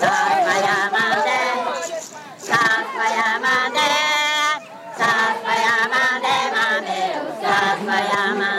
Satmayamade, Satmayamade, Mame, Satmayamade.